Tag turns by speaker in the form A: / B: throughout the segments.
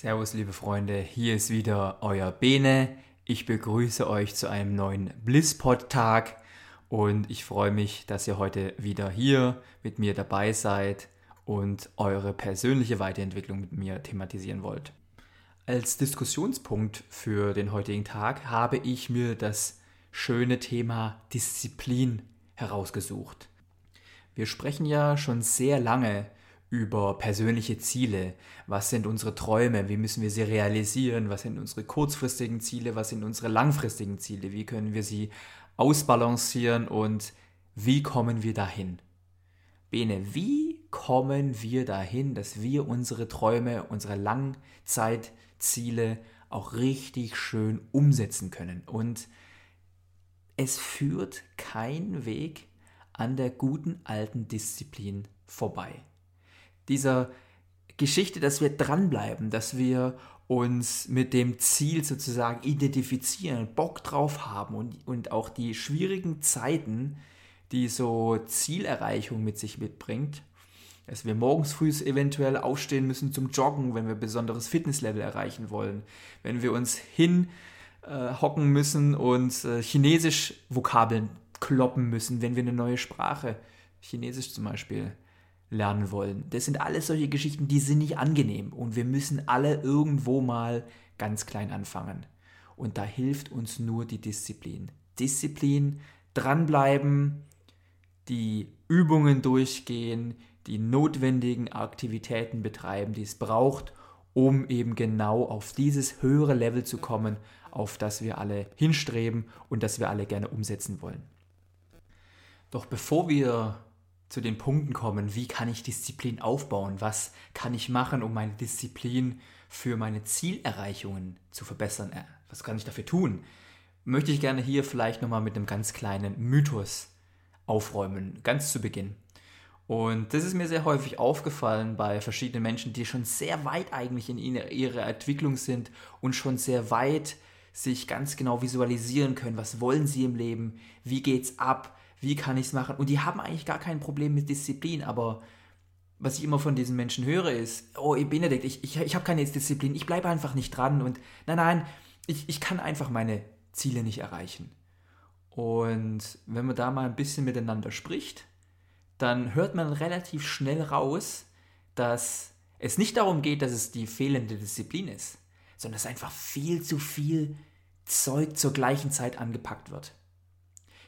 A: Servus, liebe Freunde, hier ist wieder euer Bene. Ich begrüße euch zu einem neuen Blisspod-Tag und ich freue mich, dass ihr heute wieder hier mit mir dabei seid und eure persönliche Weiterentwicklung mit mir thematisieren wollt. Als Diskussionspunkt für den heutigen Tag habe ich mir das schöne Thema Disziplin herausgesucht. Wir sprechen ja schon sehr lange über persönliche Ziele. Was sind unsere Träume? Wie müssen wir sie realisieren? Was sind unsere kurzfristigen Ziele? Was sind unsere langfristigen Ziele? Wie können wir sie ausbalancieren und wie kommen wir dahin? Bene, wie kommen wir dahin, dass wir unsere Träume, unsere Langzeitziele auch richtig schön umsetzen können? Und es führt kein Weg an der guten alten Disziplin vorbei dieser Geschichte, dass wir dranbleiben, dass wir uns mit dem Ziel sozusagen identifizieren, Bock drauf haben und, und auch die schwierigen Zeiten, die so Zielerreichung mit sich mitbringt, dass wir morgens früh eventuell aufstehen müssen zum Joggen, wenn wir ein besonderes Fitnesslevel erreichen wollen, wenn wir uns hinhocken äh, müssen und äh, Chinesisch Vokabeln kloppen müssen, wenn wir eine neue Sprache, Chinesisch zum Beispiel, lernen wollen. Das sind alles solche Geschichten, die sind nicht angenehm und wir müssen alle irgendwo mal ganz klein anfangen. Und da hilft uns nur die Disziplin. Disziplin, dranbleiben, die Übungen durchgehen, die notwendigen Aktivitäten betreiben, die es braucht, um eben genau auf dieses höhere Level zu kommen, auf das wir alle hinstreben und das wir alle gerne umsetzen wollen. Doch bevor wir zu den Punkten kommen, wie kann ich Disziplin aufbauen, was kann ich machen, um meine Disziplin für meine Zielerreichungen zu verbessern, äh, was kann ich dafür tun, möchte ich gerne hier vielleicht nochmal mit einem ganz kleinen Mythos aufräumen, ganz zu Beginn. Und das ist mir sehr häufig aufgefallen bei verschiedenen Menschen, die schon sehr weit eigentlich in ihrer Entwicklung sind und schon sehr weit sich ganz genau visualisieren können, was wollen sie im Leben, wie geht's ab, wie kann ich es machen? Und die haben eigentlich gar kein Problem mit Disziplin, aber was ich immer von diesen Menschen höre, ist, oh, Benedikt, ich, ich, ich habe keine Disziplin, ich bleibe einfach nicht dran und nein, nein, ich, ich kann einfach meine Ziele nicht erreichen. Und wenn man da mal ein bisschen miteinander spricht, dann hört man relativ schnell raus, dass es nicht darum geht, dass es die fehlende Disziplin ist, sondern dass einfach viel zu viel Zeug zur gleichen Zeit angepackt wird.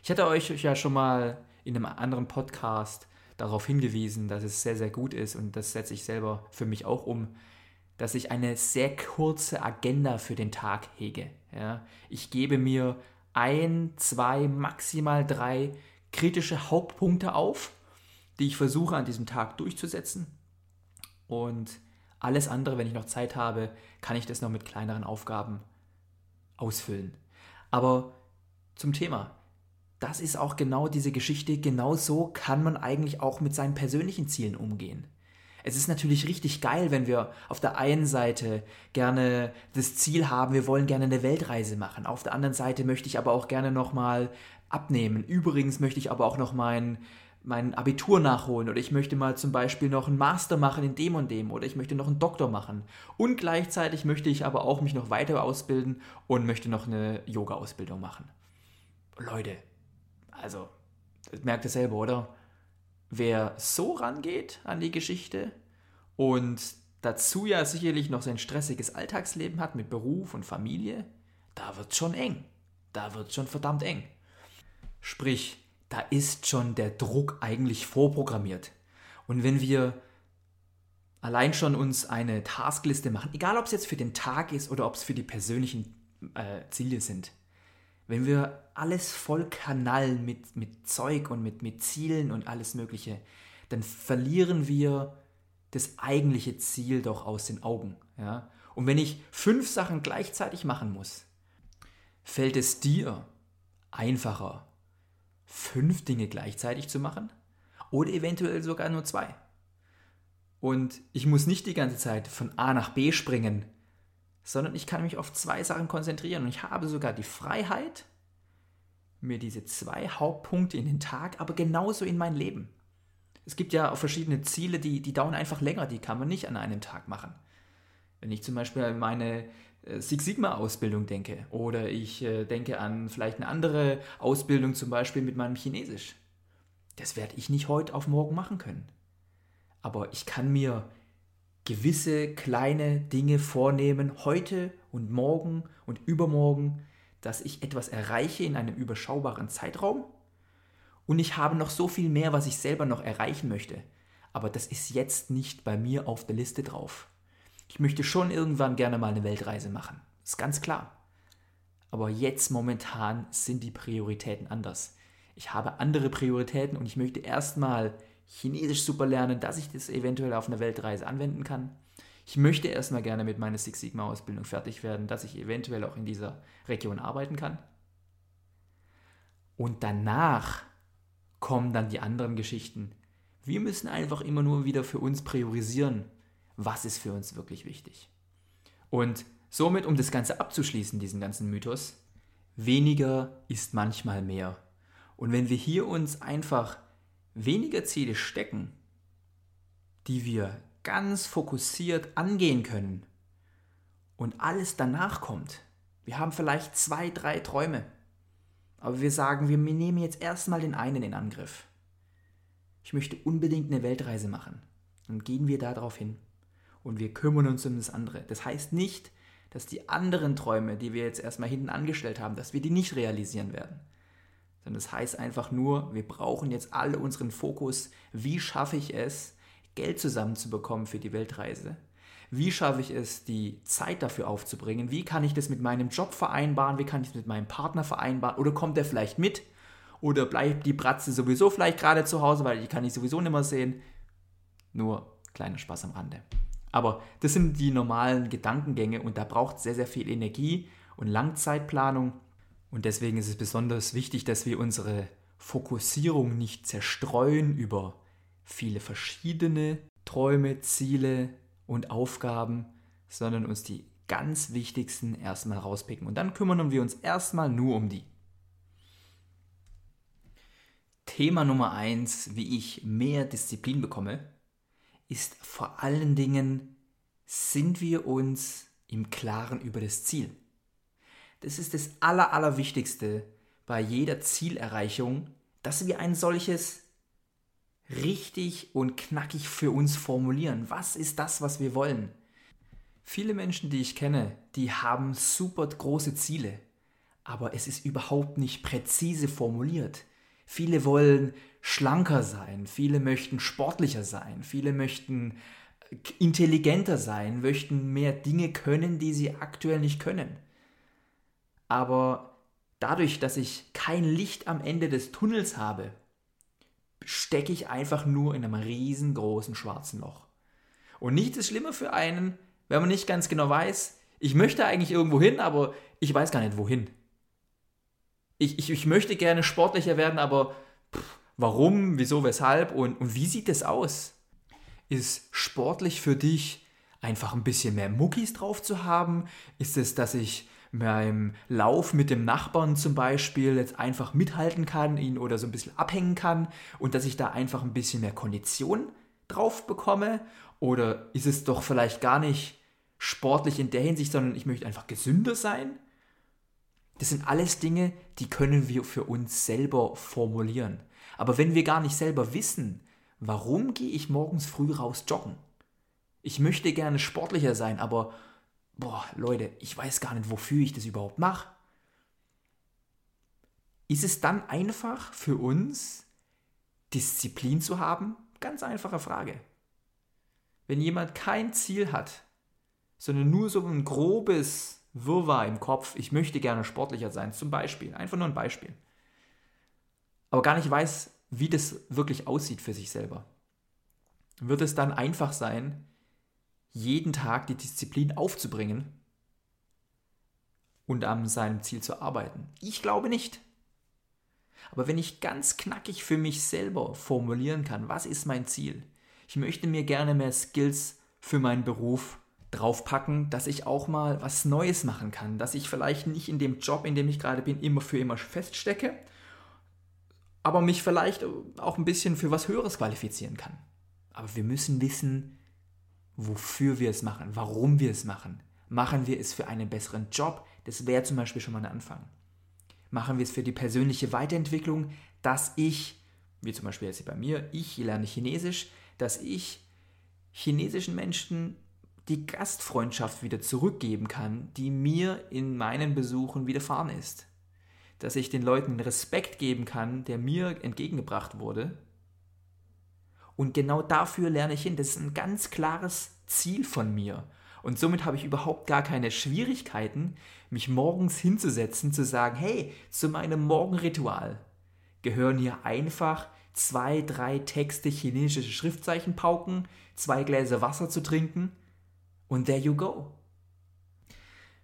A: Ich hatte euch ja schon mal in einem anderen Podcast darauf hingewiesen, dass es sehr, sehr gut ist und das setze ich selber für mich auch um, dass ich eine sehr kurze Agenda für den Tag hege. Ja? Ich gebe mir ein, zwei, maximal drei kritische Hauptpunkte auf, die ich versuche an diesem Tag durchzusetzen. Und alles andere, wenn ich noch Zeit habe, kann ich das noch mit kleineren Aufgaben ausfüllen. Aber zum Thema das ist auch genau diese Geschichte. Genau so kann man eigentlich auch mit seinen persönlichen Zielen umgehen. Es ist natürlich richtig geil, wenn wir auf der einen Seite gerne das Ziel haben, wir wollen gerne eine Weltreise machen. Auf der anderen Seite möchte ich aber auch gerne nochmal abnehmen. Übrigens möchte ich aber auch noch mein, mein Abitur nachholen oder ich möchte mal zum Beispiel noch einen Master machen in dem und dem oder ich möchte noch einen Doktor machen. Und gleichzeitig möchte ich aber auch mich noch weiter ausbilden und möchte noch eine Yoga-Ausbildung machen. Leute, also, merkt ihr selber, oder? Wer so rangeht an die Geschichte und dazu ja sicherlich noch sein stressiges Alltagsleben hat mit Beruf und Familie, da wird schon eng. Da wird schon verdammt eng. Sprich, da ist schon der Druck eigentlich vorprogrammiert. Und wenn wir allein schon uns eine Taskliste machen, egal ob es jetzt für den Tag ist oder ob es für die persönlichen äh, Ziele sind, wenn wir alles voll kanallen mit, mit Zeug und mit, mit Zielen und alles Mögliche, dann verlieren wir das eigentliche Ziel doch aus den Augen. Ja? Und wenn ich fünf Sachen gleichzeitig machen muss, fällt es dir einfacher, fünf Dinge gleichzeitig zu machen oder eventuell sogar nur zwei. Und ich muss nicht die ganze Zeit von A nach B springen, sondern ich kann mich auf zwei Sachen konzentrieren und ich habe sogar die Freiheit, mir diese zwei Hauptpunkte in den Tag, aber genauso in mein Leben. Es gibt ja auch verschiedene Ziele, die, die dauern einfach länger, die kann man nicht an einem Tag machen. Wenn ich zum Beispiel an meine äh, Six Sigma Ausbildung denke oder ich äh, denke an vielleicht eine andere Ausbildung zum Beispiel mit meinem Chinesisch. Das werde ich nicht heute auf morgen machen können. Aber ich kann mir gewisse kleine Dinge vornehmen, heute und morgen und übermorgen, dass ich etwas erreiche in einem überschaubaren Zeitraum. Und ich habe noch so viel mehr, was ich selber noch erreichen möchte. Aber das ist jetzt nicht bei mir auf der Liste drauf. Ich möchte schon irgendwann gerne mal eine Weltreise machen. Ist ganz klar. Aber jetzt momentan sind die Prioritäten anders. Ich habe andere Prioritäten und ich möchte erstmal Chinesisch super lernen, dass ich das eventuell auf einer Weltreise anwenden kann. Ich möchte erstmal gerne mit meiner Six Sigma Ausbildung fertig werden, dass ich eventuell auch in dieser Region arbeiten kann. Und danach kommen dann die anderen Geschichten. Wir müssen einfach immer nur wieder für uns priorisieren, was ist für uns wirklich wichtig. Und somit, um das Ganze abzuschließen, diesen ganzen Mythos, weniger ist manchmal mehr. Und wenn wir hier uns einfach weniger Ziele stecken, die wir ganz fokussiert angehen können und alles danach kommt, wir haben vielleicht zwei, drei Träume, aber wir sagen, wir nehmen jetzt erstmal den einen in Angriff. Ich möchte unbedingt eine Weltreise machen. Dann gehen wir darauf hin und wir kümmern uns um das andere. Das heißt nicht, dass die anderen Träume, die wir jetzt erstmal hinten angestellt haben, dass wir die nicht realisieren werden. Sondern das heißt einfach nur, wir brauchen jetzt alle unseren Fokus, wie schaffe ich es, Geld zusammenzubekommen für die Weltreise? Wie schaffe ich es, die Zeit dafür aufzubringen? Wie kann ich das mit meinem Job vereinbaren? Wie kann ich das mit meinem Partner vereinbaren? Oder kommt er vielleicht mit? Oder bleibt die Bratze sowieso vielleicht gerade zu Hause, weil die kann ich sowieso nicht mehr sehen? Nur kleiner Spaß am Rande. Aber das sind die normalen Gedankengänge und da braucht es sehr, sehr viel Energie und Langzeitplanung. Und deswegen ist es besonders wichtig, dass wir unsere Fokussierung nicht zerstreuen über viele verschiedene Träume, Ziele und Aufgaben, sondern uns die ganz wichtigsten erstmal rauspicken. Und dann kümmern wir uns erstmal nur um die. Thema Nummer eins, wie ich mehr Disziplin bekomme, ist vor allen Dingen, sind wir uns im Klaren über das Ziel. Das ist das Aller, Allerwichtigste bei jeder Zielerreichung, dass wir ein solches richtig und knackig für uns formulieren. Was ist das, was wir wollen? Viele Menschen, die ich kenne, die haben super große Ziele, aber es ist überhaupt nicht präzise formuliert. Viele wollen schlanker sein, viele möchten sportlicher sein, viele möchten äh, intelligenter sein, möchten mehr Dinge können, die sie aktuell nicht können. Aber dadurch, dass ich kein Licht am Ende des Tunnels habe, stecke ich einfach nur in einem riesengroßen schwarzen Loch. Und nichts ist schlimmer für einen, wenn man nicht ganz genau weiß, ich möchte eigentlich irgendwo hin, aber ich weiß gar nicht wohin. Ich, ich, ich möchte gerne sportlicher werden, aber pff, Warum, wieso, weshalb und, und wie sieht es aus? Ist sportlich für dich einfach ein bisschen mehr Muckis drauf zu haben? Ist es, dass ich beim Lauf mit dem Nachbarn zum Beispiel jetzt einfach mithalten kann, ihn oder so ein bisschen abhängen kann und dass ich da einfach ein bisschen mehr Kondition drauf bekomme? Oder ist es doch vielleicht gar nicht sportlich in der Hinsicht, sondern ich möchte einfach gesünder sein? Das sind alles Dinge, die können wir für uns selber formulieren. Aber wenn wir gar nicht selber wissen, warum gehe ich morgens früh raus joggen? Ich möchte gerne sportlicher sein, aber boah, Leute, ich weiß gar nicht, wofür ich das überhaupt mache. Ist es dann einfach für uns, Disziplin zu haben? Ganz einfache Frage. Wenn jemand kein Ziel hat, sondern nur so ein grobes Wirrwarr im Kopf, ich möchte gerne sportlicher sein, zum Beispiel, einfach nur ein Beispiel, aber gar nicht weiß, wie das wirklich aussieht für sich selber, wird es dann einfach sein, jeden Tag die Disziplin aufzubringen und an seinem Ziel zu arbeiten? Ich glaube nicht. Aber wenn ich ganz knackig für mich selber formulieren kann, was ist mein Ziel? Ich möchte mir gerne mehr Skills für meinen Beruf draufpacken, dass ich auch mal was Neues machen kann, dass ich vielleicht nicht in dem Job, in dem ich gerade bin, immer für immer feststecke, aber mich vielleicht auch ein bisschen für was Höheres qualifizieren kann. Aber wir müssen wissen, wofür wir es machen, warum wir es machen. Machen wir es für einen besseren Job? Das wäre zum Beispiel schon mal ein Anfang. Machen wir es für die persönliche Weiterentwicklung, dass ich, wie zum Beispiel jetzt bei mir, ich lerne Chinesisch, dass ich chinesischen Menschen die Gastfreundschaft wieder zurückgeben kann, die mir in meinen Besuchen widerfahren ist. Dass ich den Leuten Respekt geben kann, der mir entgegengebracht wurde und genau dafür lerne ich hin. Das ist ein ganz klares Ziel von mir. Und somit habe ich überhaupt gar keine Schwierigkeiten, mich morgens hinzusetzen, zu sagen, hey, zu meinem Morgenritual gehören hier einfach zwei, drei Texte chinesische Schriftzeichen pauken, zwei Gläser Wasser zu trinken und there you go.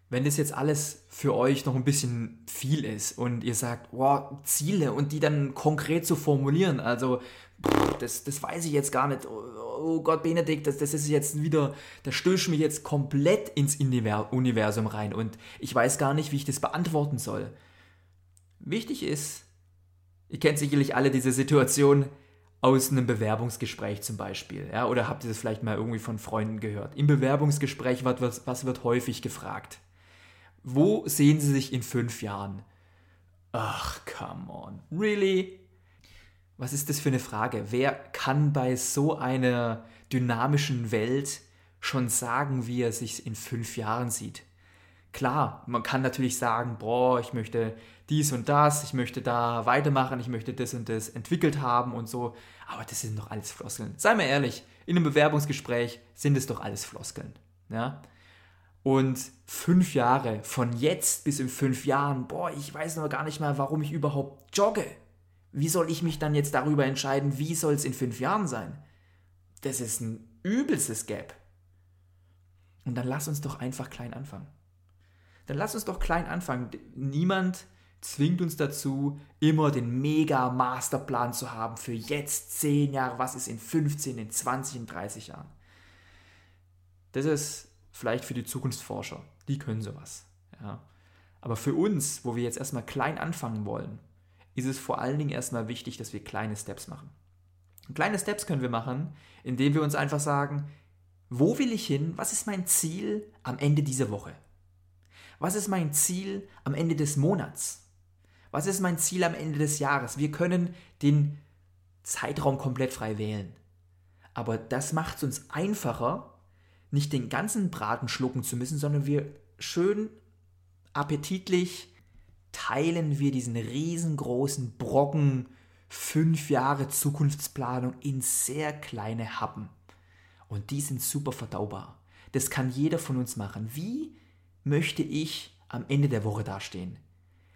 A: Wenn das jetzt alles für euch noch ein bisschen viel ist und ihr sagt, wow, Ziele und die dann konkret zu formulieren, also das, das weiß ich jetzt gar nicht. Oh Gott, Benedikt, das, das ist jetzt wieder, da stößt mich jetzt komplett ins Universum rein und ich weiß gar nicht, wie ich das beantworten soll. Wichtig ist, ihr kennt sicherlich alle diese Situation aus einem Bewerbungsgespräch zum Beispiel, ja, oder habt ihr das vielleicht mal irgendwie von Freunden gehört? Im Bewerbungsgespräch, was, was wird häufig gefragt? Wo sehen Sie sich in fünf Jahren? Ach, come on. Really? Was ist das für eine Frage? Wer kann bei so einer dynamischen Welt schon sagen, wie er sich in fünf Jahren sieht? Klar, man kann natürlich sagen, boah, ich möchte dies und das, ich möchte da weitermachen, ich möchte das und das entwickelt haben und so, aber das sind doch alles Floskeln. Sei mal ehrlich, in einem Bewerbungsgespräch sind es doch alles Floskeln. Ja? Und fünf Jahre, von jetzt bis in fünf Jahren, boah, ich weiß noch gar nicht mal, warum ich überhaupt jogge. Wie soll ich mich dann jetzt darüber entscheiden, wie soll es in fünf Jahren sein? Das ist ein übelstes Gap. Und dann lass uns doch einfach klein anfangen. Dann lass uns doch klein anfangen. Niemand zwingt uns dazu, immer den Mega-Masterplan zu haben für jetzt zehn Jahre, was ist in 15, in 20, in 30 Jahren. Das ist vielleicht für die Zukunftsforscher, die können sowas. Ja. Aber für uns, wo wir jetzt erstmal klein anfangen wollen, ist es vor allen Dingen erstmal wichtig, dass wir kleine Steps machen. Und kleine Steps können wir machen, indem wir uns einfach sagen, wo will ich hin? Was ist mein Ziel am Ende dieser Woche? Was ist mein Ziel am Ende des Monats? Was ist mein Ziel am Ende des Jahres? Wir können den Zeitraum komplett frei wählen. Aber das macht es uns einfacher, nicht den ganzen Braten schlucken zu müssen, sondern wir schön appetitlich teilen wir diesen riesengroßen Brocken fünf Jahre Zukunftsplanung in sehr kleine Happen. Und die sind super verdaubar. Das kann jeder von uns machen. Wie möchte ich am Ende der Woche dastehen?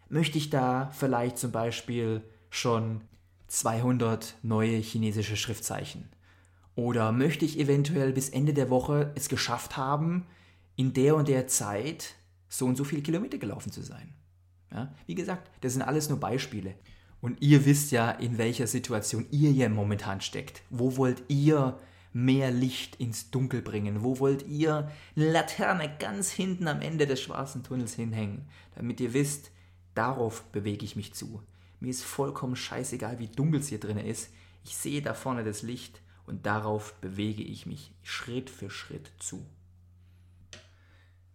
A: Möchte ich da vielleicht zum Beispiel schon 200 neue chinesische Schriftzeichen? Oder möchte ich eventuell bis Ende der Woche es geschafft haben, in der und der Zeit so und so viele Kilometer gelaufen zu sein? Ja? Wie gesagt, das sind alles nur Beispiele. Und ihr wisst ja, in welcher Situation ihr hier momentan steckt. Wo wollt ihr mehr Licht ins Dunkel bringen? Wo wollt ihr eine Laterne ganz hinten am Ende des schwarzen Tunnels hinhängen, damit ihr wisst, darauf bewege ich mich zu. Mir ist vollkommen scheißegal, wie dunkel es hier drin ist. Ich sehe da vorne das Licht und darauf bewege ich mich Schritt für Schritt zu.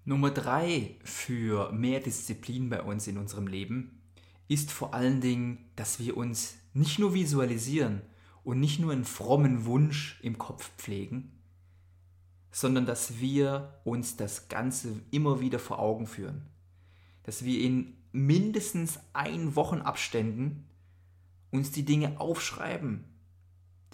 A: Nummer drei für mehr Disziplin bei uns in unserem Leben ist vor allen Dingen, dass wir uns nicht nur visualisieren und nicht nur einen frommen Wunsch im Kopf pflegen, sondern dass wir uns das Ganze immer wieder vor Augen führen. Dass wir in mindestens ein Wochenabständen uns die Dinge aufschreiben,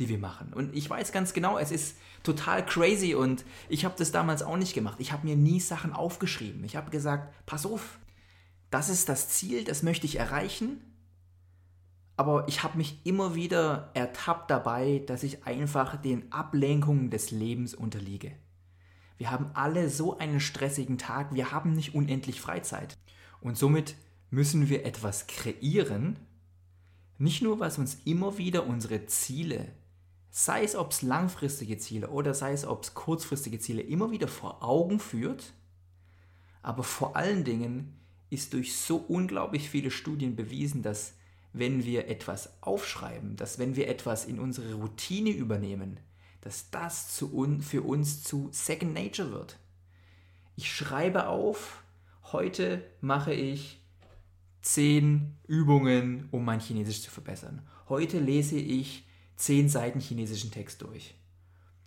A: die wir machen. Und ich weiß ganz genau, es ist total crazy und ich habe das damals auch nicht gemacht. Ich habe mir nie Sachen aufgeschrieben. Ich habe gesagt, pass auf, das ist das Ziel, das möchte ich erreichen. Aber ich habe mich immer wieder ertappt dabei, dass ich einfach den Ablenkungen des Lebens unterliege. Wir haben alle so einen stressigen Tag, wir haben nicht unendlich Freizeit. Und somit müssen wir etwas kreieren, nicht nur was uns immer wieder unsere Ziele, sei es ob es langfristige Ziele oder sei es ob es kurzfristige Ziele, immer wieder vor Augen führt, aber vor allen Dingen ist durch so unglaublich viele Studien bewiesen, dass wenn wir etwas aufschreiben, dass wenn wir etwas in unsere Routine übernehmen, dass das zu un für uns zu Second Nature wird. Ich schreibe auf, heute mache ich zehn Übungen, um mein Chinesisch zu verbessern. Heute lese ich zehn Seiten chinesischen Text durch.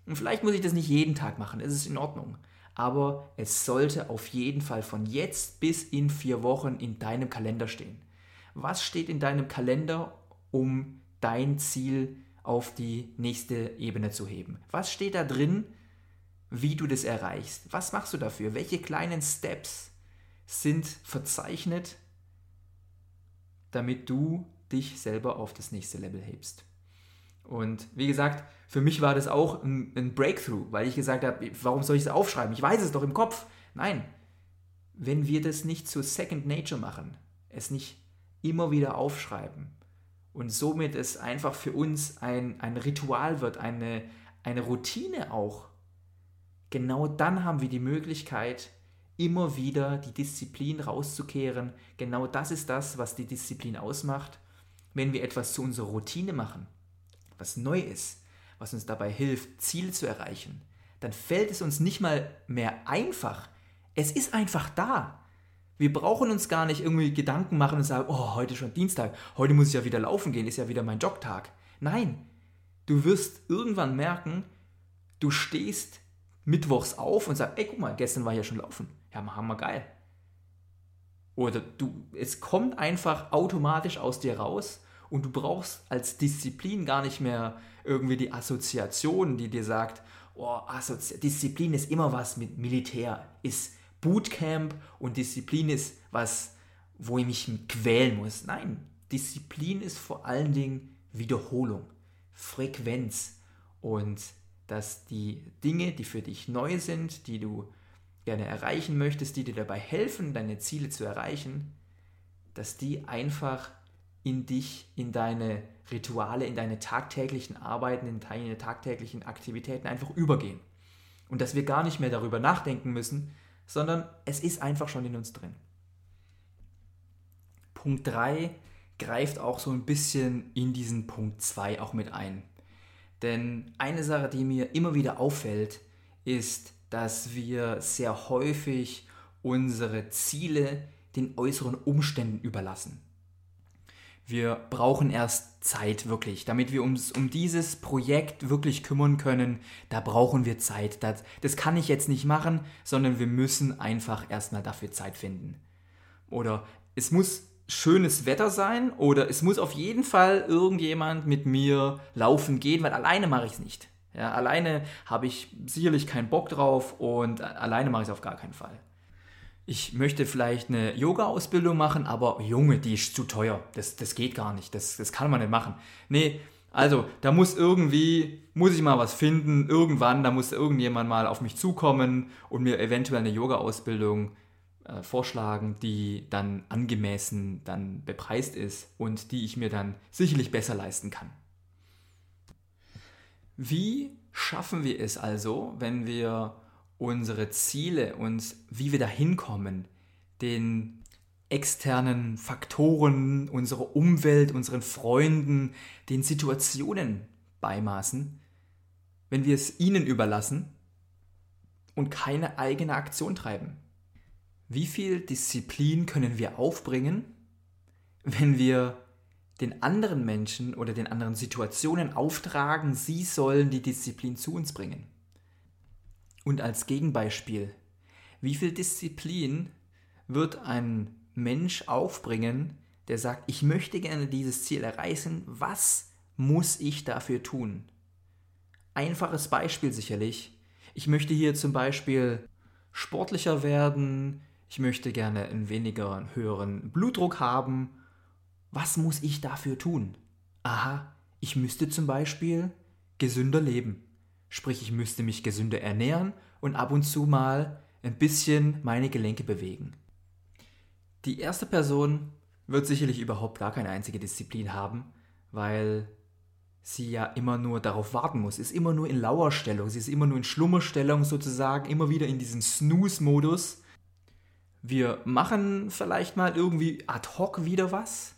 A: Und vielleicht muss ich das nicht jeden Tag machen, es ist in Ordnung. Aber es sollte auf jeden Fall von jetzt bis in vier Wochen in deinem Kalender stehen. Was steht in deinem Kalender, um dein Ziel auf die nächste Ebene zu heben? Was steht da drin, wie du das erreichst? Was machst du dafür? Welche kleinen Steps sind verzeichnet damit du dich selber auf das nächste Level hebst. Und wie gesagt, für mich war das auch ein, ein Breakthrough, weil ich gesagt habe, warum soll ich es aufschreiben? Ich weiß es doch im Kopf. Nein, wenn wir das nicht zur Second Nature machen, es nicht immer wieder aufschreiben und somit es einfach für uns ein, ein Ritual wird, eine, eine Routine auch, genau dann haben wir die Möglichkeit, immer wieder die Disziplin rauszukehren. Genau das ist das, was die Disziplin ausmacht. Wenn wir etwas zu unserer Routine machen, was neu ist, was uns dabei hilft, Ziele zu erreichen, dann fällt es uns nicht mal mehr einfach. Es ist einfach da. Wir brauchen uns gar nicht irgendwie Gedanken machen und sagen, oh, heute ist schon Dienstag, heute muss ich ja wieder laufen gehen, ist ja wieder mein Jogtag. Nein, du wirst irgendwann merken, du stehst mittwochs auf und sagst, ey, guck mal, gestern war ich ja schon laufen. Ja, hammer geil. Oder du, es kommt einfach automatisch aus dir raus und du brauchst als Disziplin gar nicht mehr irgendwie die Assoziation, die dir sagt, oh, Assozi Disziplin ist immer was mit Militär, ist Bootcamp und Disziplin ist was, wo ich mich quälen muss. Nein, Disziplin ist vor allen Dingen Wiederholung, Frequenz und dass die Dinge, die für dich neu sind, die du gerne erreichen möchtest, die dir dabei helfen, deine Ziele zu erreichen, dass die einfach in dich, in deine Rituale, in deine tagtäglichen Arbeiten, in deine tagtäglichen Aktivitäten einfach übergehen. Und dass wir gar nicht mehr darüber nachdenken müssen, sondern es ist einfach schon in uns drin. Punkt 3 greift auch so ein bisschen in diesen Punkt 2 auch mit ein. Denn eine Sache, die mir immer wieder auffällt, ist, dass wir sehr häufig unsere Ziele den äußeren Umständen überlassen. Wir brauchen erst Zeit wirklich, damit wir uns um dieses Projekt wirklich kümmern können. Da brauchen wir Zeit. Das, das kann ich jetzt nicht machen, sondern wir müssen einfach erstmal dafür Zeit finden. Oder es muss schönes Wetter sein oder es muss auf jeden Fall irgendjemand mit mir laufen gehen, weil alleine mache ich es nicht. Ja, alleine habe ich sicherlich keinen Bock drauf und alleine mache ich es auf gar keinen Fall. Ich möchte vielleicht eine Yoga-Ausbildung machen, aber Junge, die ist zu teuer. Das, das geht gar nicht. Das, das kann man nicht machen. Nee, also da muss irgendwie, muss ich mal was finden. Irgendwann, da muss irgendjemand mal auf mich zukommen und mir eventuell eine Yoga-Ausbildung äh, vorschlagen, die dann angemessen dann bepreist ist und die ich mir dann sicherlich besser leisten kann. Wie schaffen wir es also, wenn wir unsere Ziele und wie wir dahin kommen, den externen Faktoren, unserer Umwelt, unseren Freunden, den Situationen beimaßen, wenn wir es ihnen überlassen und keine eigene Aktion treiben? Wie viel Disziplin können wir aufbringen, wenn wir den anderen Menschen oder den anderen Situationen auftragen, sie sollen die Disziplin zu uns bringen? Und als Gegenbeispiel, wie viel Disziplin wird ein Mensch aufbringen, der sagt, ich möchte gerne dieses Ziel erreichen, was muss ich dafür tun? Einfaches Beispiel sicherlich. Ich möchte hier zum Beispiel sportlicher werden, ich möchte gerne einen weniger höheren Blutdruck haben. Was muss ich dafür tun? Aha, ich müsste zum Beispiel gesünder leben. Sprich, ich müsste mich gesünder ernähren und ab und zu mal ein bisschen meine Gelenke bewegen. Die erste Person wird sicherlich überhaupt gar keine einzige Disziplin haben, weil sie ja immer nur darauf warten muss, ist immer nur in Lauerstellung, sie ist immer nur in Schlummerstellung sozusagen, immer wieder in diesem Snooze-Modus. Wir machen vielleicht mal irgendwie ad hoc wieder was,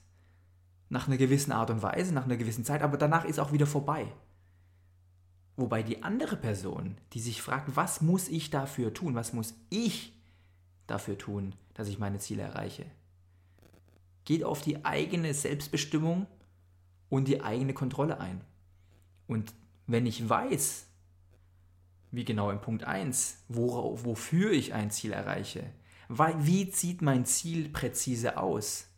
A: nach einer gewissen Art und Weise, nach einer gewissen Zeit, aber danach ist auch wieder vorbei. Wobei die andere Person, die sich fragt, was muss ich dafür tun, was muss ich dafür tun, dass ich meine Ziele erreiche, geht auf die eigene Selbstbestimmung und die eigene Kontrolle ein. Und wenn ich weiß, wie genau im Punkt 1, worauf, wofür ich ein Ziel erreiche, wie sieht mein Ziel präzise aus,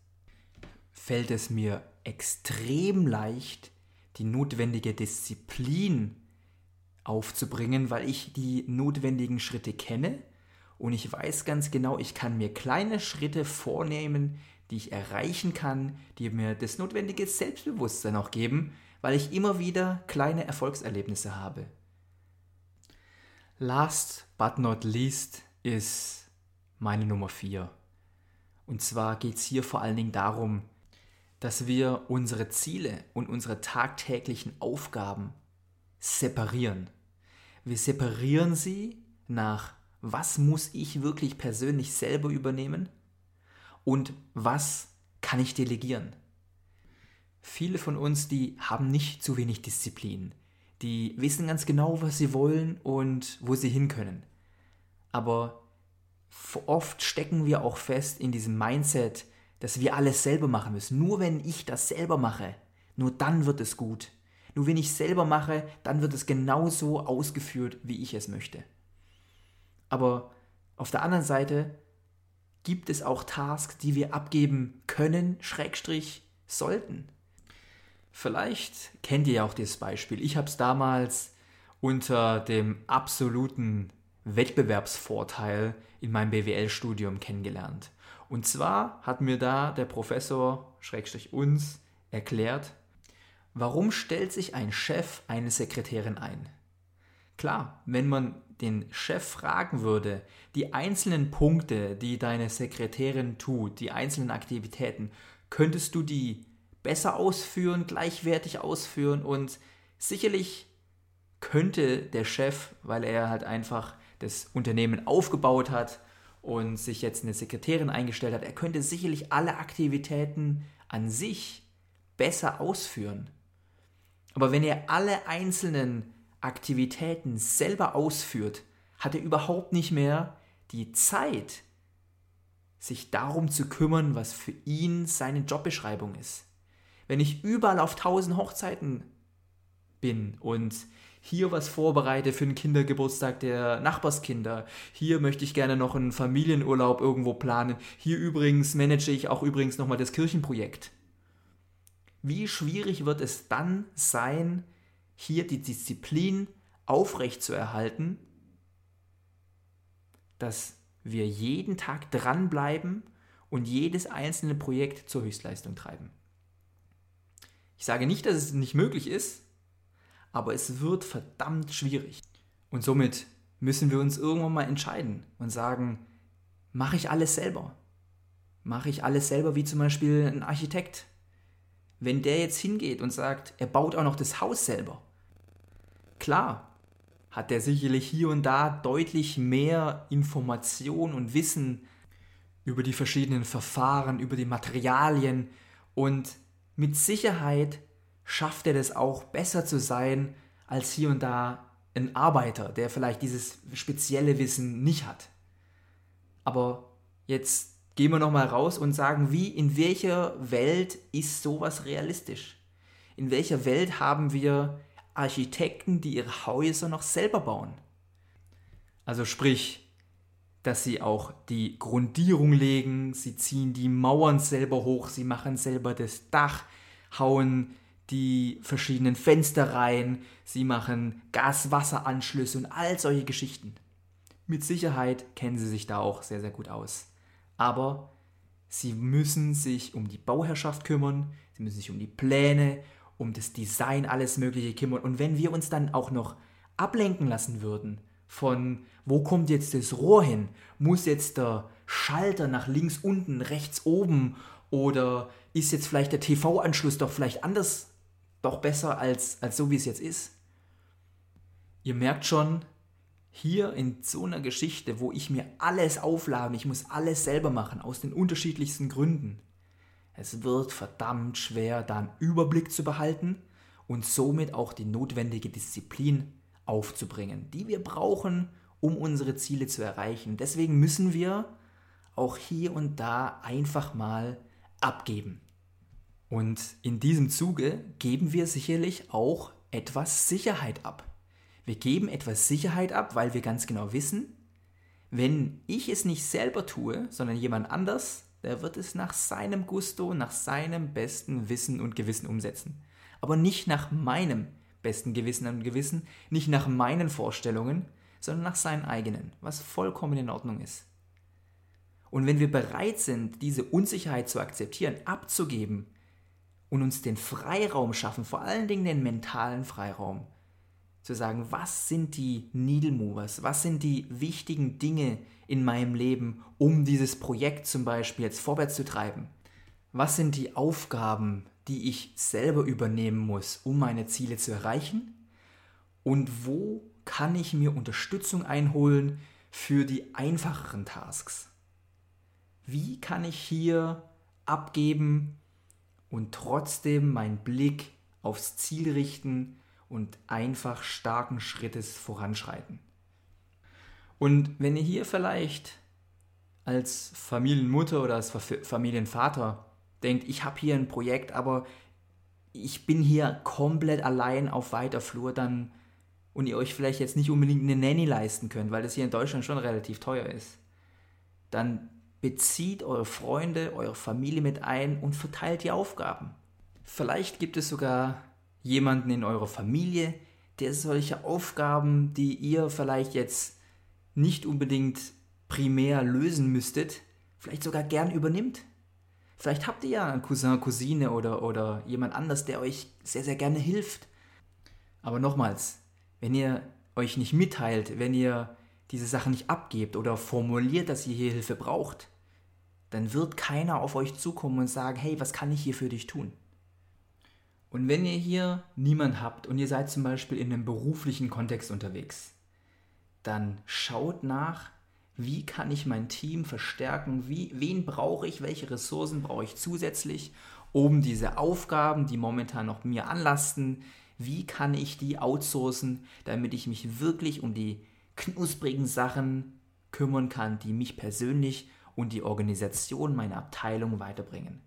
A: fällt es mir extrem leicht, die notwendige Disziplin aufzubringen, weil ich die notwendigen Schritte kenne und ich weiß ganz genau, ich kann mir kleine Schritte vornehmen, die ich erreichen kann, die mir das notwendige Selbstbewusstsein auch geben, weil ich immer wieder kleine Erfolgserlebnisse habe. Last but not least ist meine Nummer 4. Und zwar geht es hier vor allen Dingen darum, dass wir unsere Ziele und unsere tagtäglichen Aufgaben separieren. Wir separieren sie nach, was muss ich wirklich persönlich selber übernehmen und was kann ich delegieren? Viele von uns, die haben nicht zu wenig Disziplin. Die wissen ganz genau, was sie wollen und wo sie hin können. Aber oft stecken wir auch fest in diesem Mindset, dass wir alles selber machen müssen. Nur wenn ich das selber mache, nur dann wird es gut. Nur wenn ich selber mache, dann wird es genauso ausgeführt, wie ich es möchte. Aber auf der anderen Seite gibt es auch Tasks, die wir abgeben können, Schrägstrich sollten. Vielleicht kennt ihr ja auch dieses Beispiel. Ich habe es damals unter dem absoluten Wettbewerbsvorteil in meinem BWL-Studium kennengelernt. Und zwar hat mir da der Professor, Schrägstrich uns, erklärt, warum stellt sich ein Chef eine Sekretärin ein? Klar, wenn man den Chef fragen würde, die einzelnen Punkte, die deine Sekretärin tut, die einzelnen Aktivitäten, könntest du die besser ausführen, gleichwertig ausführen und sicherlich könnte der Chef, weil er halt einfach das Unternehmen aufgebaut hat und sich jetzt eine Sekretärin eingestellt hat, er könnte sicherlich alle Aktivitäten an sich besser ausführen. Aber wenn er alle einzelnen Aktivitäten selber ausführt, hat er überhaupt nicht mehr die Zeit, sich darum zu kümmern, was für ihn seine Jobbeschreibung ist. Wenn ich überall auf tausend Hochzeiten bin und hier was vorbereite für einen Kindergeburtstag der Nachbarskinder, hier möchte ich gerne noch einen Familienurlaub irgendwo planen, hier übrigens manage ich auch übrigens nochmal das Kirchenprojekt. Wie schwierig wird es dann sein, hier die Disziplin aufrechtzuerhalten, dass wir jeden Tag dranbleiben und jedes einzelne Projekt zur Höchstleistung treiben. Ich sage nicht, dass es nicht möglich ist, aber es wird verdammt schwierig. Und somit müssen wir uns irgendwann mal entscheiden und sagen, mache ich alles selber? Mache ich alles selber, wie zum Beispiel ein Architekt? Wenn der jetzt hingeht und sagt, er baut auch noch das Haus selber, Klar, hat er sicherlich hier und da deutlich mehr Information und Wissen über die verschiedenen Verfahren, über die Materialien und mit Sicherheit schafft er das auch besser zu sein als hier und da ein Arbeiter, der vielleicht dieses spezielle Wissen nicht hat. Aber jetzt gehen wir nochmal raus und sagen, wie, in welcher Welt ist sowas realistisch? In welcher Welt haben wir Architekten, die ihre Häuser noch selber bauen? Also sprich, dass sie auch die Grundierung legen, sie ziehen die Mauern selber hoch, sie machen selber das Dach, hauen die verschiedenen Fenster rein, sie machen Gas-Wasser-Anschlüsse und all solche Geschichten. Mit Sicherheit kennen sie sich da auch sehr, sehr gut aus aber sie müssen sich um die Bauherrschaft kümmern, sie müssen sich um die Pläne, um das Design, alles Mögliche kümmern. Und wenn wir uns dann auch noch ablenken lassen würden von, wo kommt jetzt das Rohr hin? Muss jetzt der Schalter nach links unten, rechts oben oder ist jetzt vielleicht der TV-Anschluss doch vielleicht anders, doch besser als, als so, wie es jetzt ist? Ihr merkt schon, hier in so einer Geschichte, wo ich mir alles auflade, ich muss alles selber machen, aus den unterschiedlichsten Gründen, es wird verdammt schwer, da einen Überblick zu behalten und somit auch die notwendige Disziplin aufzubringen, die wir brauchen, um unsere Ziele zu erreichen. Deswegen müssen wir auch hier und da einfach mal abgeben. Und in diesem Zuge geben wir sicherlich auch etwas Sicherheit ab. Wir geben etwas Sicherheit ab, weil wir ganz genau wissen, wenn ich es nicht selber tue, sondern jemand anders, der wird es nach seinem Gusto, nach seinem besten Wissen und Gewissen umsetzen. Aber nicht nach meinem besten Gewissen und Gewissen, nicht nach meinen Vorstellungen, sondern nach seinen eigenen, was vollkommen in Ordnung ist. Und wenn wir bereit sind, diese Unsicherheit zu akzeptieren, abzugeben und uns den Freiraum schaffen, vor allen Dingen den mentalen Freiraum, zu sagen, was sind die Needle Movers, was sind die wichtigen Dinge in meinem Leben, um dieses Projekt zum Beispiel jetzt vorwärts zu treiben. Was sind die Aufgaben, die ich selber übernehmen muss, um meine Ziele zu erreichen? Und wo kann ich mir Unterstützung einholen für die einfacheren Tasks? Wie kann ich hier abgeben und trotzdem meinen Blick aufs Ziel richten und einfach starken Schrittes voranschreiten. Und wenn ihr hier vielleicht als Familienmutter oder als Familienvater denkt, ich habe hier ein Projekt, aber ich bin hier komplett allein auf weiter Flur, dann und ihr euch vielleicht jetzt nicht unbedingt eine Nanny leisten könnt, weil das hier in Deutschland schon relativ teuer ist, dann bezieht eure Freunde, eure Familie mit ein und verteilt die Aufgaben. Vielleicht gibt es sogar jemanden in eurer Familie, der solche Aufgaben, die ihr vielleicht jetzt nicht unbedingt primär lösen müsstet, vielleicht sogar gern übernimmt. Vielleicht habt ihr ja einen Cousin, Cousine oder, oder jemand anders, der euch sehr, sehr gerne hilft. Aber nochmals, wenn ihr euch nicht mitteilt, wenn ihr diese Sachen nicht abgebt oder formuliert, dass ihr hier Hilfe braucht, dann wird keiner auf euch zukommen und sagen, hey, was kann ich hier für dich tun? Und wenn ihr hier niemand habt und ihr seid zum Beispiel in einem beruflichen Kontext unterwegs, dann schaut nach, wie kann ich mein Team verstärken, wie, wen brauche ich, welche Ressourcen brauche ich zusätzlich, um diese Aufgaben, die momentan noch mir anlasten, wie kann ich die outsourcen, damit ich mich wirklich um die knusprigen Sachen kümmern kann, die mich persönlich und die Organisation meiner Abteilung weiterbringen.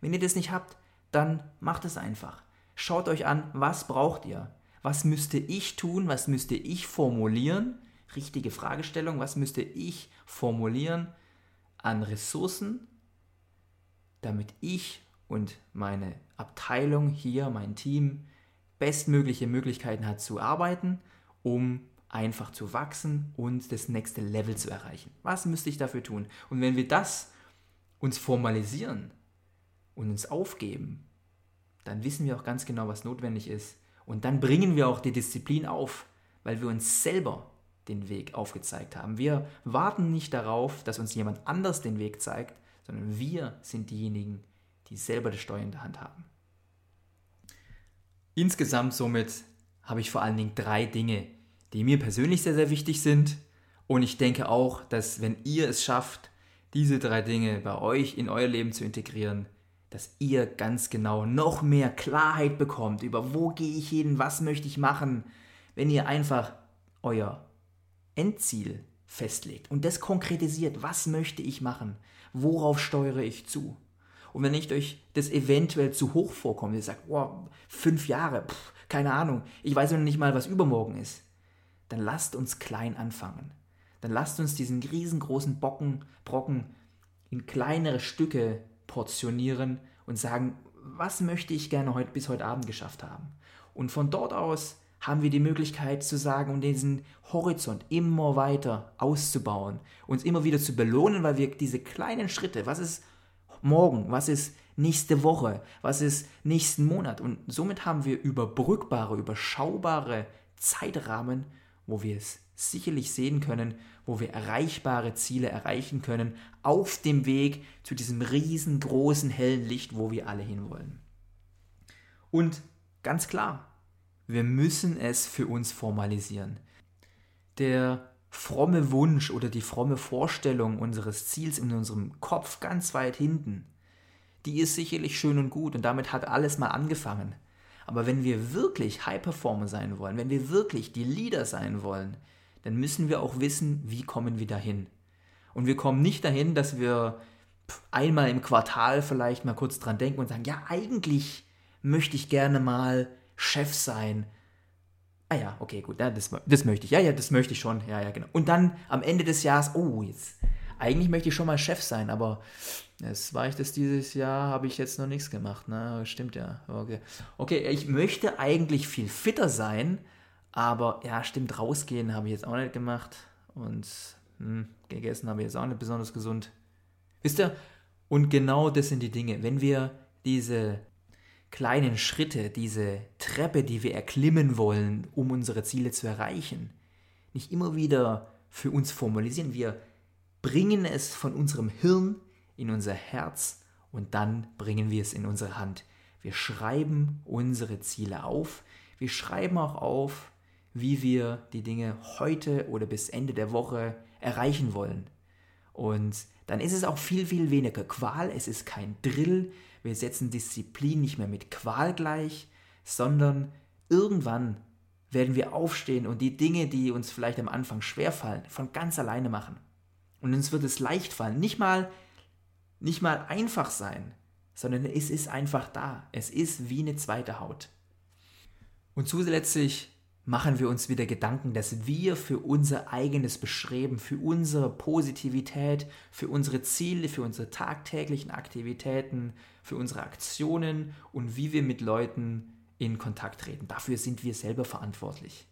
A: Wenn ihr das nicht habt, dann macht es einfach. Schaut euch an, was braucht ihr? Was müsste ich tun? Was müsste ich formulieren? Richtige Fragestellung. Was müsste ich formulieren an Ressourcen, damit ich und meine Abteilung hier, mein Team, bestmögliche Möglichkeiten hat zu arbeiten, um einfach zu wachsen und das nächste Level zu erreichen. Was müsste ich dafür tun? Und wenn wir das uns formalisieren und uns aufgeben, dann wissen wir auch ganz genau, was notwendig ist. Und dann bringen wir auch die Disziplin auf, weil wir uns selber den Weg aufgezeigt haben. Wir warten nicht darauf, dass uns jemand anders den Weg zeigt, sondern wir sind diejenigen, die selber das Steuer in der Hand haben. Insgesamt somit habe ich vor allen Dingen drei Dinge, die mir persönlich sehr, sehr wichtig sind. Und ich denke auch, dass wenn ihr es schafft, diese drei Dinge bei euch in euer Leben zu integrieren, dass ihr ganz genau noch mehr Klarheit bekommt über wo gehe ich hin, was möchte ich machen, wenn ihr einfach euer Endziel festlegt und das konkretisiert, was möchte ich machen, worauf steuere ich zu. Und wenn ich euch das eventuell zu hoch vorkommt, ihr sagt, oh, fünf Jahre, pff, keine Ahnung, ich weiß noch nicht mal, was übermorgen ist, dann lasst uns klein anfangen. Dann lasst uns diesen riesengroßen Bocken, Brocken in kleinere Stücke portionieren und sagen, was möchte ich gerne heute, bis heute Abend geschafft haben. Und von dort aus haben wir die Möglichkeit zu sagen und diesen Horizont immer weiter auszubauen, uns immer wieder zu belohnen, weil wir diese kleinen Schritte, was ist morgen, was ist nächste Woche, was ist nächsten Monat und somit haben wir überbrückbare, überschaubare Zeitrahmen, wo wir es sicherlich sehen können, wo wir erreichbare Ziele erreichen können, auf dem Weg zu diesem riesengroßen hellen Licht, wo wir alle hinwollen. Und ganz klar, wir müssen es für uns formalisieren. Der fromme Wunsch oder die fromme Vorstellung unseres Ziels in unserem Kopf ganz weit hinten, die ist sicherlich schön und gut und damit hat alles mal angefangen. Aber wenn wir wirklich High Performer sein wollen, wenn wir wirklich die Leader sein wollen, dann müssen wir auch wissen, wie kommen wir dahin. Und wir kommen nicht dahin, dass wir einmal im Quartal vielleicht mal kurz dran denken und sagen, ja, eigentlich möchte ich gerne mal Chef sein. Ah ja, okay, gut, ja, das, das möchte ich. Ja, ja, das möchte ich schon. Ja, ja, genau. Und dann am Ende des Jahres, oh, jetzt, eigentlich möchte ich schon mal Chef sein, aber es war ich das dieses Jahr, habe ich jetzt noch nichts gemacht. Ne? Stimmt ja. Okay. okay, ich möchte eigentlich viel fitter sein, aber ja, stimmt, rausgehen habe ich jetzt auch nicht gemacht. Und hm, gegessen habe ich jetzt auch nicht besonders gesund. Wisst ihr? Und genau das sind die Dinge. Wenn wir diese kleinen Schritte, diese Treppe, die wir erklimmen wollen, um unsere Ziele zu erreichen, nicht immer wieder für uns formalisieren. Wir bringen es von unserem Hirn in unser Herz und dann bringen wir es in unsere Hand. Wir schreiben unsere Ziele auf. Wir schreiben auch auf, wie wir die Dinge heute oder bis Ende der Woche erreichen wollen. Und dann ist es auch viel, viel weniger Qual, es ist kein Drill, wir setzen Disziplin nicht mehr mit Qual gleich, sondern irgendwann werden wir aufstehen und die Dinge, die uns vielleicht am Anfang schwerfallen, von ganz alleine machen. Und uns wird es leicht fallen, nicht mal, nicht mal einfach sein, sondern es ist einfach da. Es ist wie eine zweite Haut. Und zusätzlich machen wir uns wieder Gedanken, dass wir für unser eigenes Beschreiben, für unsere Positivität, für unsere Ziele, für unsere tagtäglichen Aktivitäten, für unsere Aktionen und wie wir mit Leuten in Kontakt treten. Dafür sind wir selber verantwortlich.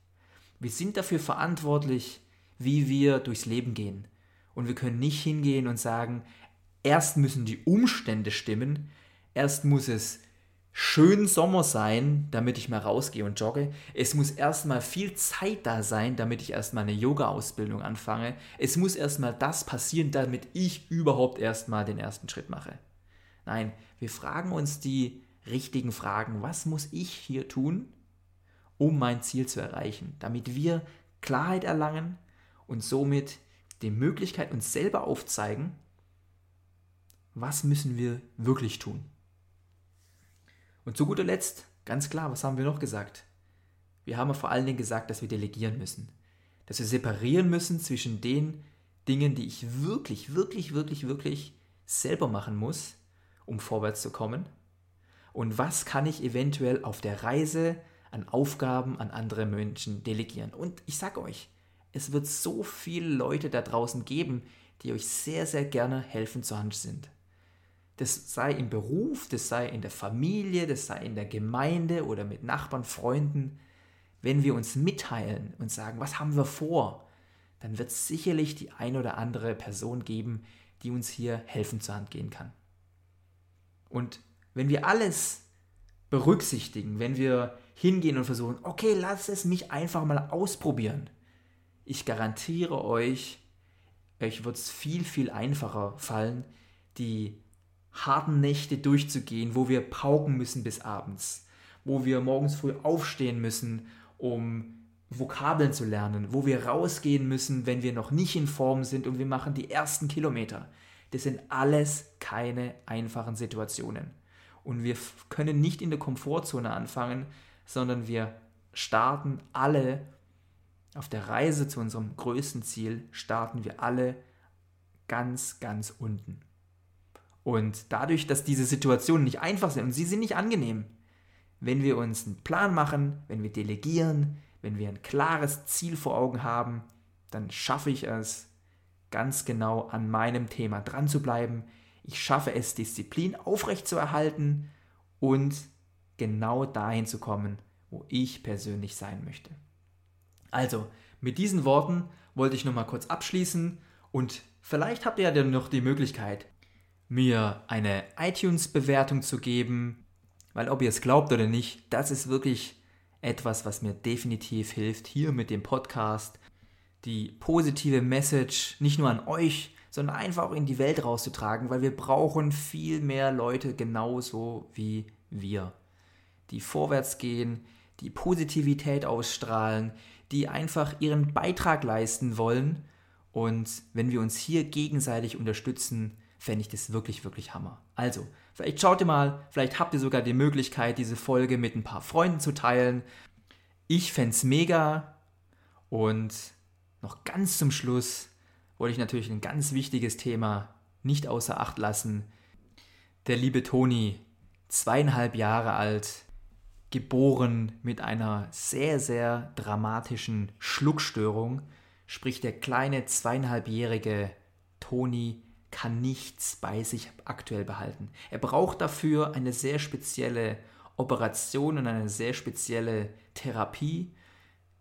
A: Wir sind dafür verantwortlich, wie wir durchs Leben gehen. Und wir können nicht hingehen und sagen, erst müssen die Umstände stimmen, erst muss es schön Sommer sein, damit ich mal rausgehe und jogge. Es muss erstmal viel Zeit da sein, damit ich erstmal eine Yoga-Ausbildung anfange. Es muss erstmal das passieren, damit ich überhaupt erstmal den ersten Schritt mache. Nein, wir fragen uns die richtigen Fragen. Was muss ich hier tun, um mein Ziel zu erreichen? Damit wir Klarheit erlangen und somit die Möglichkeit uns selber aufzeigen, was müssen wir wirklich tun. Und zu guter Letzt, ganz klar, was haben wir noch gesagt? Wir haben vor allen Dingen gesagt, dass wir delegieren müssen. Dass wir separieren müssen zwischen den Dingen, die ich wirklich, wirklich, wirklich, wirklich selber machen muss, um vorwärts zu kommen. Und was kann ich eventuell auf der Reise an Aufgaben an andere Menschen delegieren? Und ich sage euch, es wird so viele Leute da draußen geben, die euch sehr, sehr gerne helfen zur Hand sind das sei im Beruf, das sei in der Familie, das sei in der Gemeinde oder mit Nachbarn, Freunden, wenn wir uns mitteilen und sagen, was haben wir vor, dann wird es sicherlich die ein oder andere Person geben, die uns hier helfen zur Hand gehen kann. Und wenn wir alles berücksichtigen, wenn wir hingehen und versuchen, okay, lass es mich einfach mal ausprobieren, ich garantiere euch, euch wird es viel, viel einfacher fallen, die harten Nächte durchzugehen, wo wir pauken müssen bis abends, wo wir morgens früh aufstehen müssen, um Vokabeln zu lernen, wo wir rausgehen müssen, wenn wir noch nicht in Form sind und wir machen die ersten Kilometer. Das sind alles keine einfachen Situationen. Und wir können nicht in der Komfortzone anfangen, sondern wir starten alle auf der Reise zu unserem größten Ziel, starten wir alle ganz, ganz unten. Und dadurch, dass diese Situationen nicht einfach sind und sie sind nicht angenehm, wenn wir uns einen Plan machen, wenn wir delegieren, wenn wir ein klares Ziel vor Augen haben, dann schaffe ich es, ganz genau an meinem Thema dran zu bleiben. Ich schaffe es, Disziplin aufrechtzuerhalten und genau dahin zu kommen, wo ich persönlich sein möchte. Also, mit diesen Worten wollte ich nochmal kurz abschließen und vielleicht habt ihr ja dann noch die Möglichkeit, mir eine iTunes-Bewertung zu geben, weil ob ihr es glaubt oder nicht, das ist wirklich etwas, was mir definitiv hilft, hier mit dem Podcast die positive Message nicht nur an euch, sondern einfach auch in die Welt rauszutragen, weil wir brauchen viel mehr Leute genauso wie wir, die vorwärts gehen, die Positivität ausstrahlen, die einfach ihren Beitrag leisten wollen. Und wenn wir uns hier gegenseitig unterstützen, fände ich das wirklich, wirklich Hammer. Also, vielleicht schaut ihr mal, vielleicht habt ihr sogar die Möglichkeit, diese Folge mit ein paar Freunden zu teilen. Ich fände es mega. Und noch ganz zum Schluss wollte ich natürlich ein ganz wichtiges Thema nicht außer Acht lassen. Der liebe Toni, zweieinhalb Jahre alt, geboren mit einer sehr, sehr dramatischen Schluckstörung, sprich der kleine zweieinhalbjährige Toni kann nichts bei sich aktuell behalten. Er braucht dafür eine sehr spezielle Operation und eine sehr spezielle Therapie.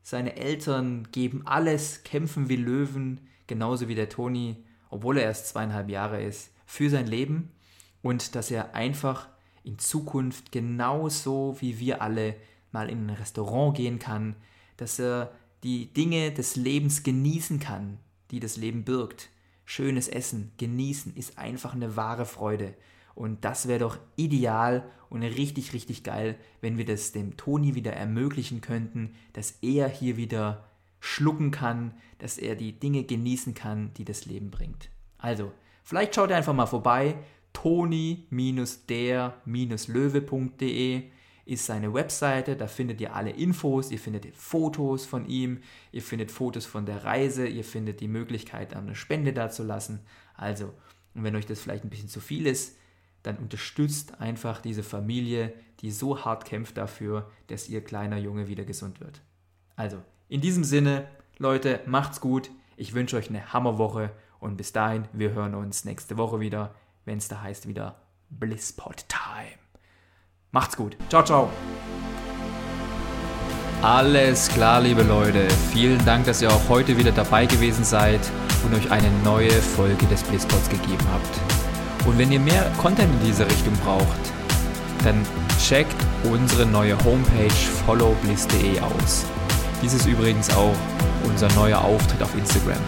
A: Seine Eltern geben alles, kämpfen wie Löwen, genauso wie der Toni, obwohl er erst zweieinhalb Jahre ist, für sein Leben und dass er einfach in Zukunft genauso wie wir alle mal in ein Restaurant gehen kann, dass er die Dinge des Lebens genießen kann, die das Leben birgt. Schönes Essen, genießen ist einfach eine wahre Freude. Und das wäre doch ideal und richtig, richtig geil, wenn wir das dem Toni wieder ermöglichen könnten, dass er hier wieder schlucken kann, dass er die Dinge genießen kann, die das Leben bringt. Also, vielleicht schaut ihr einfach mal vorbei. Toni-der-löwe.de ist seine Webseite, da findet ihr alle Infos, ihr findet Fotos von ihm, ihr findet Fotos von der Reise, ihr findet die Möglichkeit, eine Spende dazulassen. Also, und wenn euch das vielleicht ein bisschen zu viel ist, dann unterstützt einfach diese Familie, die so hart kämpft dafür, dass ihr kleiner Junge wieder gesund wird. Also, in diesem Sinne, Leute, macht's gut. Ich wünsche euch eine Hammerwoche und bis dahin, wir hören uns nächste Woche wieder, wenn es da heißt wieder Blisspot Time. Macht's gut. Ciao, ciao. Alles klar, liebe Leute. Vielen Dank, dass ihr auch heute wieder dabei gewesen seid und euch eine neue Folge des Blisspots gegeben habt. Und wenn ihr mehr Content in diese Richtung braucht, dann checkt unsere neue Homepage followbliss.de aus. Dies ist übrigens auch unser neuer Auftritt auf Instagram.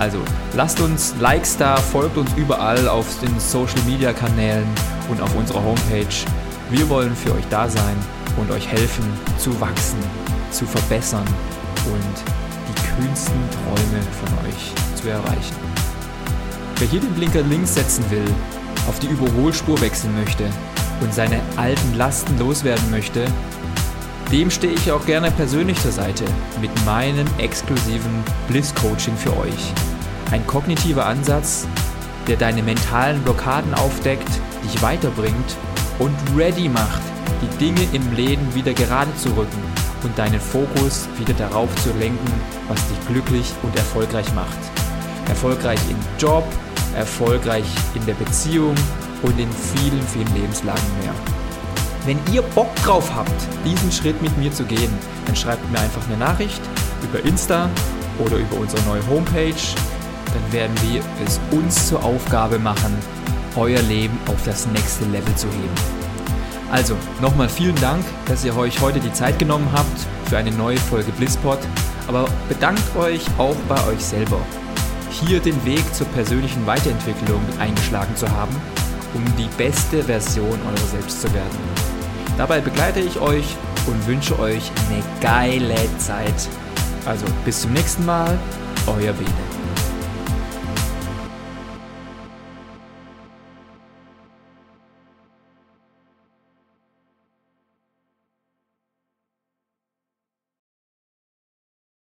A: Also lasst uns Likes da, folgt uns überall auf den Social Media Kanälen und auf unserer Homepage. Wir wollen für euch da sein und euch helfen zu wachsen, zu verbessern und die kühnsten Träume von euch zu erreichen. Wer hier den Blinker links setzen will, auf die Überholspur wechseln möchte und seine alten Lasten loswerden möchte, dem stehe ich auch gerne persönlich zur Seite mit meinem exklusiven Bliss Coaching für euch. Ein kognitiver Ansatz, der deine mentalen Blockaden aufdeckt, dich weiterbringt und ready macht, die Dinge im Leben wieder gerade zu rücken und deinen Fokus wieder darauf zu lenken, was dich glücklich und erfolgreich macht. Erfolgreich im Job, erfolgreich in der Beziehung und in vielen, vielen Lebenslagen mehr. Wenn ihr Bock drauf habt, diesen Schritt mit mir zu gehen, dann schreibt mir einfach eine Nachricht über Insta oder über unsere neue Homepage. Dann werden wir es uns zur Aufgabe machen, euer Leben auf das nächste Level zu heben. Also, nochmal vielen Dank, dass ihr euch heute die Zeit genommen habt für eine neue Folge Blisspot. Aber bedankt euch auch bei euch selber hier den Weg zur persönlichen Weiterentwicklung eingeschlagen zu haben, um die beste Version eurer selbst zu werden. Dabei begleite ich euch und wünsche euch eine geile Zeit. Also bis zum nächsten Mal, euer Bene.